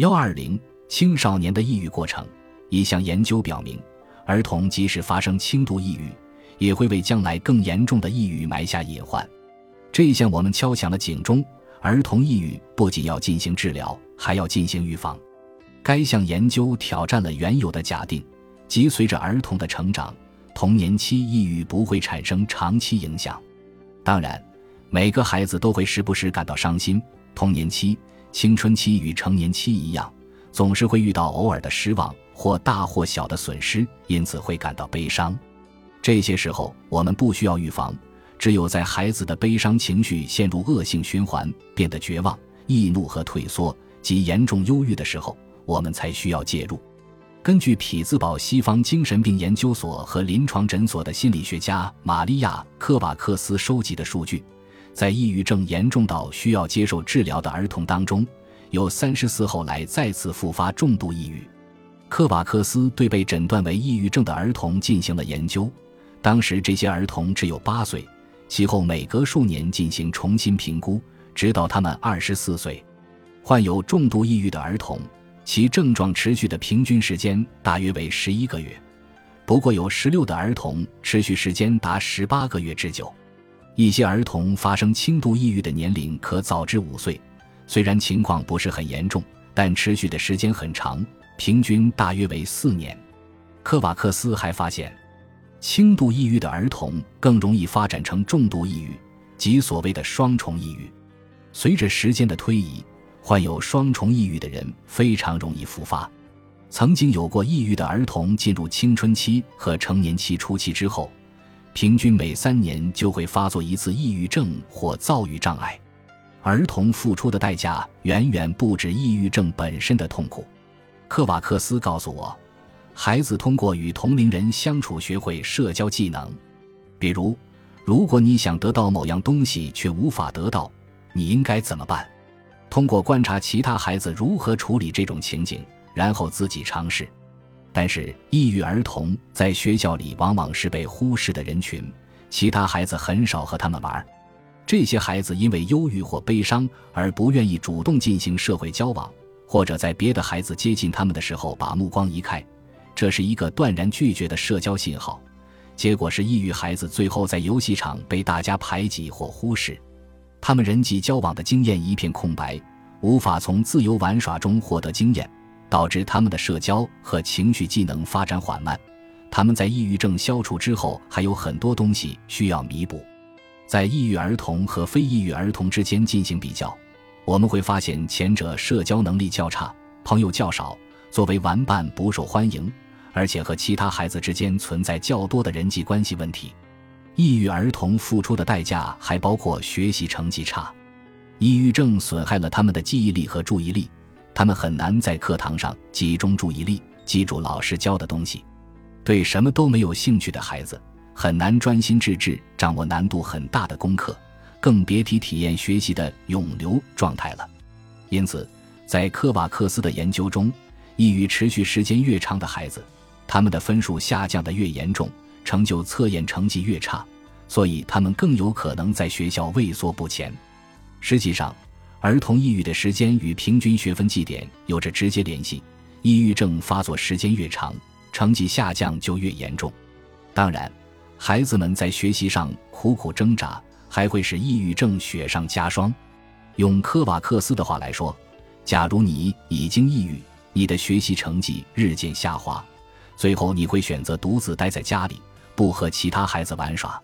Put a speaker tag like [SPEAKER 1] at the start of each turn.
[SPEAKER 1] 幺二零青少年的抑郁过程，一项研究表明，儿童即使发生轻度抑郁，也会为将来更严重的抑郁埋下隐患。这向我们敲响了警钟：儿童抑郁不仅要进行治疗，还要进行预防。该项研究挑战了原有的假定，即随着儿童的成长，童年期抑郁不会产生长期影响。当然，每个孩子都会时不时感到伤心。童年期。青春期与成年期一样，总是会遇到偶尔的失望或大或小的损失，因此会感到悲伤。这些时候，我们不需要预防，只有在孩子的悲伤情绪陷入恶性循环、变得绝望、易怒和退缩及严重忧郁的时候，我们才需要介入。根据匹兹堡西方精神病研究所和临床诊所的心理学家玛利亚·科瓦克斯收集的数据。在抑郁症严重到需要接受治疗的儿童当中，有三十四后来再次复发重度抑郁。科瓦克斯对被诊断为抑郁症的儿童进行了研究，当时这些儿童只有八岁，其后每隔数年进行重新评估，直到他们二十四岁。患有重度抑郁的儿童，其症状持续的平均时间大约为十一个月，不过有十六的儿童持续时间达十八个月之久。一些儿童发生轻度抑郁的年龄可早至五岁，虽然情况不是很严重，但持续的时间很长，平均大约为四年。科瓦克斯还发现，轻度抑郁的儿童更容易发展成重度抑郁，即所谓的双重抑郁。随着时间的推移，患有双重抑郁的人非常容易复发。曾经有过抑郁的儿童进入青春期和成年期初期之后。平均每三年就会发作一次抑郁症或躁郁障碍，儿童付出的代价远远不止抑郁症本身的痛苦。克瓦克斯告诉我，孩子通过与同龄人相处学会社交技能，比如，如果你想得到某样东西却无法得到，你应该怎么办？通过观察其他孩子如何处理这种情景，然后自己尝试。但是，抑郁儿童在学校里往往是被忽视的人群，其他孩子很少和他们玩。这些孩子因为忧郁或悲伤而不愿意主动进行社会交往，或者在别的孩子接近他们的时候把目光移开，这是一个断然拒绝的社交信号。结果是，抑郁孩子最后在游戏场被大家排挤或忽视，他们人际交往的经验一片空白，无法从自由玩耍中获得经验。导致他们的社交和情绪技能发展缓慢，他们在抑郁症消除之后还有很多东西需要弥补。在抑郁儿童和非抑郁儿童之间进行比较，我们会发现前者社交能力较差，朋友较少，作为玩伴不受欢迎，而且和其他孩子之间存在较多的人际关系问题。抑郁儿童付出的代价还包括学习成绩差，抑郁症损害了他们的记忆力和注意力。他们很难在课堂上集中注意力，记住老师教的东西。对什么都没有兴趣的孩子，很难专心致志掌握难度很大的功课，更别提体验学习的永留状态了。因此，在科瓦克斯的研究中，抑郁持续时间越长的孩子，他们的分数下降的越严重，成就测验成绩越差，所以他们更有可能在学校畏缩不前。实际上，儿童抑郁的时间与平均学分绩点有着直接联系，抑郁症发作时间越长，成绩下降就越严重。当然，孩子们在学习上苦苦挣扎，还会使抑郁症雪上加霜。用科瓦克斯的话来说，假如你已经抑郁，你的学习成绩日渐下滑，最后你会选择独自待在家里，不和其他孩子玩耍。